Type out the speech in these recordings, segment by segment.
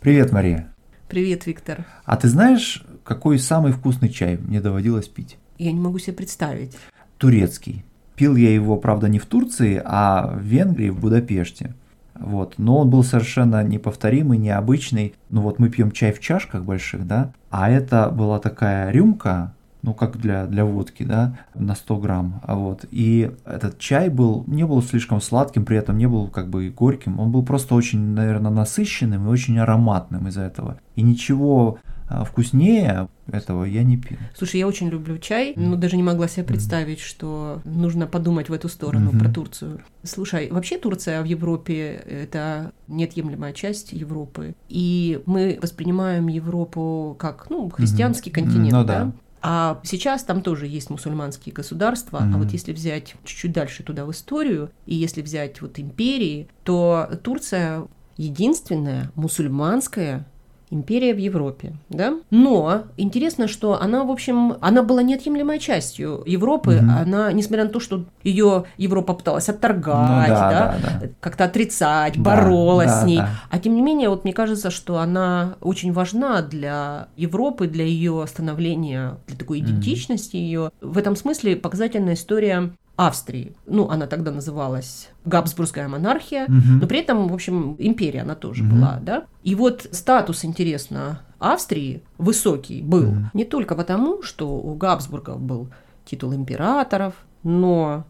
Привет, Мария. Привет, Виктор. А ты знаешь, какой самый вкусный чай мне доводилось пить? Я не могу себе представить. Турецкий. Пил я его, правда, не в Турции, а в Венгрии, в Будапеште. Вот. Но он был совершенно неповторимый, необычный. Ну вот мы пьем чай в чашках больших, да, а это была такая рюмка, ну как для, для водки, да, на 100 грамм, а вот, и этот чай был, не был слишком сладким, при этом не был как бы горьким, он был просто очень, наверное, насыщенным и очень ароматным из-за этого, и ничего а, вкуснее этого я не пил. Слушай, я очень люблю чай, но даже не могла себе представить, что нужно подумать в эту сторону Мгм. про Турцию. Слушай, вообще Турция в Европе это неотъемлемая часть Европы, и мы воспринимаем Европу как ну христианский Мгм. континент, Ну да? да. А сейчас там тоже есть мусульманские государства, а Мгм. вот если взять чуть-чуть дальше туда в историю, и если взять вот империи, то Турция единственная мусульманская империя в Европе, да? Но интересно, что она, в общем, она была неотъемлемой частью Европы. Мгм. Она, несмотря на то, что ее Европа пыталась отторгать, Ну да, да, да, да. как-то отрицать, Да, боролась да, с ней. да. А тем не менее, вот мне кажется, что она очень важна для Европы, для ее становления, для такой идентичности ее. В этом смысле показательная история Австрии. Ну, она тогда называлась Габсбургская монархия, Мгм. но при этом, в общем, империя она тоже Мгм. была, да. И вот статус, интересно, Австрии высокий был Мгм. не только потому, что у Габсбургов был титул императоров, но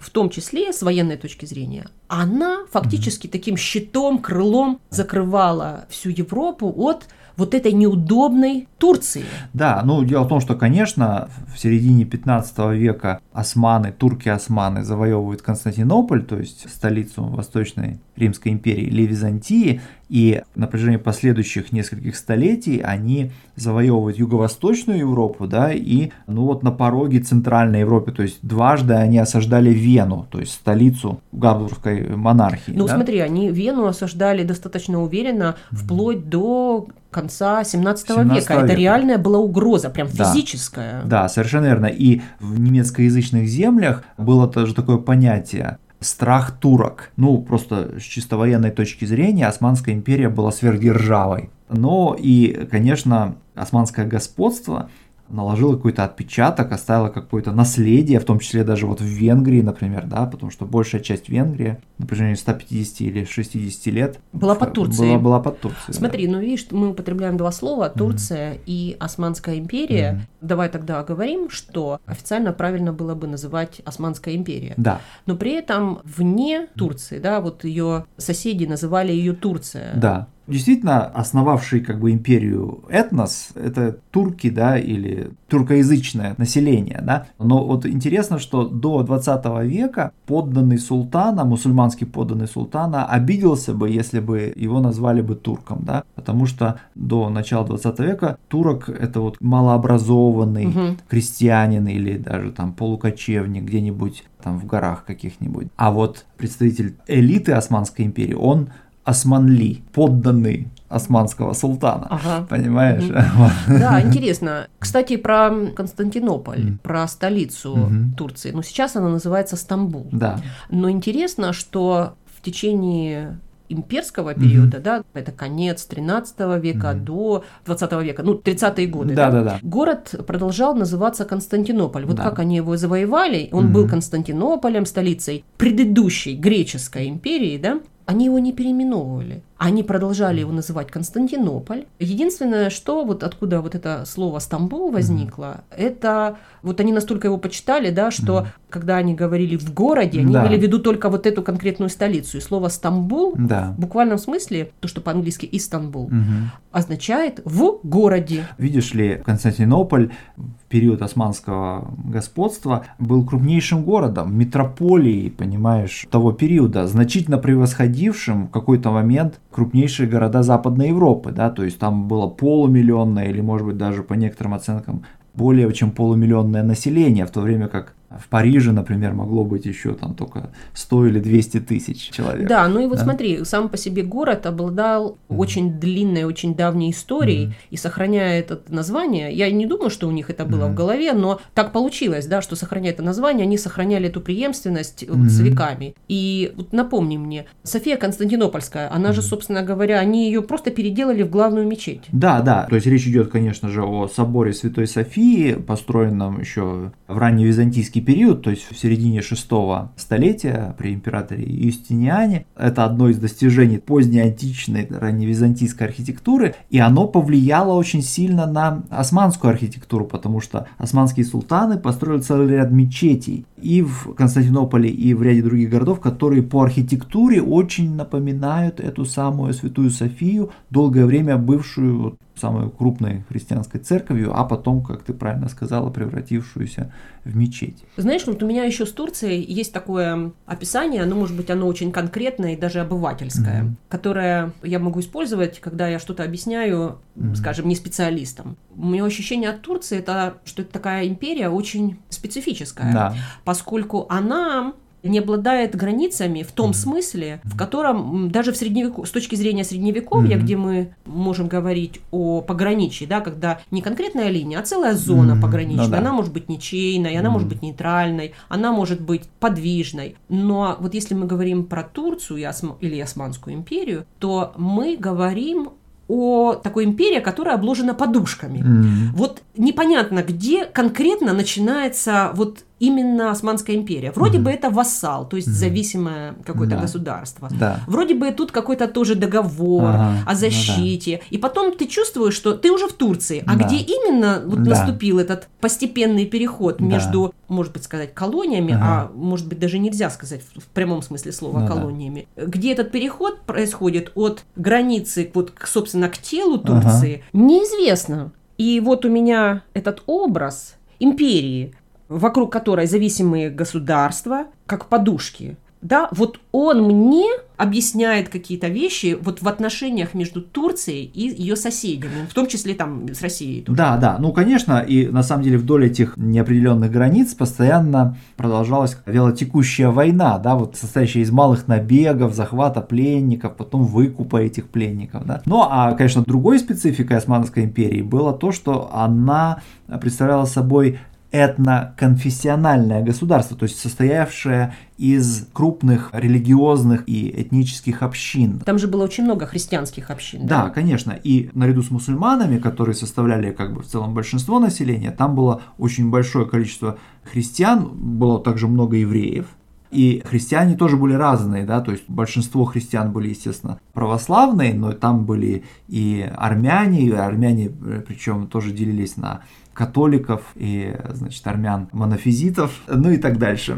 в том числе с военной точки зрения, она фактически таким щитом, крылом закрывала всю Европу от вот этой неудобной Турции. Да, ну дело в том, что, конечно, в середине 15 века османы, турки-османы завоевывают Константинополь, то есть столицу Восточной Римской империи или Византии, и на протяжении последующих нескольких столетий они завоевывают Юго-Восточную Европу, да, и ну вот на пороге Центральной Европы, то есть дважды они осаждали Вену, то есть столицу Габсбургской монархии. Ну, да. смотри, они Вену осаждали достаточно уверенно вплоть до конца 17, 17 века. Это века. реальная была угроза, прям Да. физическая. Да, совершенно верно. И в немецкоязычных землях было тоже такое понятие страх турок. Ну, просто с чисто военной точки зрения Османская империя была сверхдержавой. Но и, конечно, османское господство наложило какой-то отпечаток, оставило какое-то наследие, в том числе даже вот в Венгрии, например, да, потому что большая часть Венгрии на протяжении 150 или 60 лет Была под Турцией. Была, была под Турцией. да. Смотри, ну видишь, мы употребляем два слова Турция и Османская империя. Мгм. Давай тогда оговорим, что официально правильно было бы называть Османская империя. Да, Но при этом вне Турции, да, вот ее соседи называли ее Турция. Да. Действительно, основавший как бы империю этнос, это турки, да, или туркоязычное население, да. Но вот интересно, что до 20 века подданный султана, мусульманский подданный султана, обиделся бы, если бы его назвали бы турком, да, потому что до начала 20 века турок это вот малообразованный Мгм. крестьянин или даже там полукочевник где-нибудь там в горах каких-нибудь. А вот представитель элиты Османской империи, он Османли, подданный османского султана. Ага. Понимаешь? Да, интересно. Кстати, про Константинополь, Мгм. про столицу Мгм. Турции. Ну, сейчас она называется Стамбул. Да. Но интересно, что в течение имперского периода, да, это конец 13 века Мгм. до 20 века, ну, 30-е годы, Да, да, да. город продолжал называться Константинополь. Вот Да. как они его завоевали, он Мгм. был Константинополем, столицей предыдущей греческой империи, да, они его не переименовывали. Они продолжали его называть Константинополь. Единственное, что вот откуда вот это слово Стамбул возникло, это вот они настолько его почитали, да, что Мгм. когда они говорили в городе, они Да. имели в виду только вот эту конкретную столицу. И слово Стамбул Да. в буквальном смысле, то, что по-английски Истанбул, Мгм. означает в городе. Видишь ли, Константинополь в период османского господства был крупнейшим городом, метрополией, понимаешь, того периода, значительно превосходившим в какой-то момент крупнейшие города Западной Европы, да, то есть там было полумиллионное или, может быть, даже по некоторым оценкам более чем полумиллионное население, в то время как В Париже, например, могло быть еще там только 100 или 200 тысяч человек. Да, ну и вот да? смотри, сам по себе город обладал mm-hmm. очень длинной, очень давней историей mm-hmm. и сохраняя это название, я не думаю, что у них это было mm-hmm. в голове, но так получилось, да, что сохраняя это название, они сохраняли эту преемственность mm-hmm. с веками. И вот напомни мне, София Константинопольская, она mm-hmm. же, собственно говоря, они ее просто переделали в главную мечеть. Да, да, то есть речь идет, конечно же, о соборе Святой Софии, построенном еще в ранний византийский период, то есть в середине шестого столетия при императоре Юстиниане. Это одно из достижений поздней античной, ранневизантийской архитектуры, и оно повлияло очень сильно на османскую архитектуру, потому что османские султаны построили целый ряд мечетей и в Константинополе, и в ряде других городов, которые по архитектуре очень напоминают эту самую Святую Софию, долгое время бывшую самой крупной христианской церковью, а потом, как ты правильно сказала, превратившуюся в мечеть. Знаешь, вот у меня еще с Турцией есть такое описание, ну, может быть, оно очень конкретное и даже обывательское, mm-hmm. которое я могу использовать, когда я что-то объясняю, mm-hmm. скажем, не специалистам. У меня ощущение от Турции, это, что это такая империя очень специфическая, да. Поскольку она не обладает границами в том mm-hmm. смысле, в котором даже в средневеку, с точки зрения средневековья, mm-hmm. где мы можем говорить о пограничии, да, когда не конкретная линия, а целая зона mm-hmm. пограничная, ну, да. она может быть ничейной, она mm-hmm. может быть нейтральной, она может быть подвижной. Но вот если мы говорим про Турцию или Османскую империю, то мы говорим о такой империи, которая обложена подушками. Mm-hmm. Вот непонятно, где конкретно начинается вот именно Османская империя. Вроде mm-hmm. бы это вассал, то есть mm-hmm. зависимое какое-то да. государство. Да. Вроде бы тут какой-то тоже договор ага, о защите. Ну, да. И потом ты чувствуешь, что ты уже в Турции. А да. где именно вот да. наступил этот постепенный переход да. между, может быть, сказать, колониями, ага. а может быть, даже нельзя сказать в прямом смысле слова ну, колониями. Да. Где этот переход происходит от границы, вот, собственно, к телу Турции, ага. неизвестно. И вот у меня этот образ империи, вокруг которой зависимые государства, как подушки. Да, вот он мне объясняет какие-то вещи вот в отношениях между Турцией и ее соседями, в том числе там с Россией. Тоже. Да, да, ну конечно, и на самом деле вдоль этих неопределенных границ постоянно продолжалась велотекущая война, да, вот состоящая из малых набегов, захвата пленников, потом выкупа этих пленников, да. Ну, а, конечно, другой спецификой Османской империи было то, что она представляла собой этноконфессиональное государство, то есть состоявшее из крупных религиозных и этнических общин. Там же было очень много христианских общин. Да, да, конечно. И наряду с мусульманами, которые составляли как бы в целом большинство населения, там было очень большое количество христиан, было также много евреев. И христиане тоже были разные, да, то есть большинство христиан были, естественно, православные, но там были и армяне, и армяне э, причем тоже делились на католиков и, значит, армян монофизитов, ну и так дальше.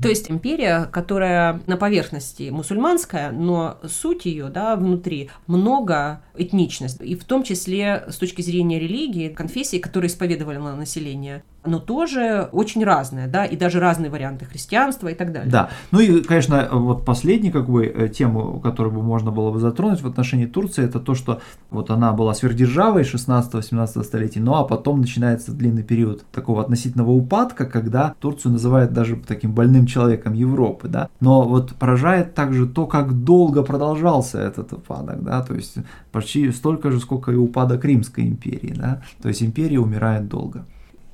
То есть империя, которая на поверхности мусульманская, но суть ее, да, внутри много этничность, и в том числе с точки зрения религии, конфессии, которые исповедовали на население, но тоже очень разное, да, и даже разные варианты христианства и так далее. Да, ну и, конечно, вот последняя как бы э, тему, которую бы можно было бы затронуть в отношении Турции, это то, что вот она была сверхдержавой 16-17 столетий, ну а потом начинается длинный период такого относительного упадка, когда Турцию называют даже таким больным человеком Европы, да, но вот поражает также то, как долго продолжался этот упадок, да, то есть почти столько же, сколько и упадок Римской империи, да, то есть империя умирает долго.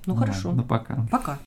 Ну, ну хорошо. Ну пока. Пока.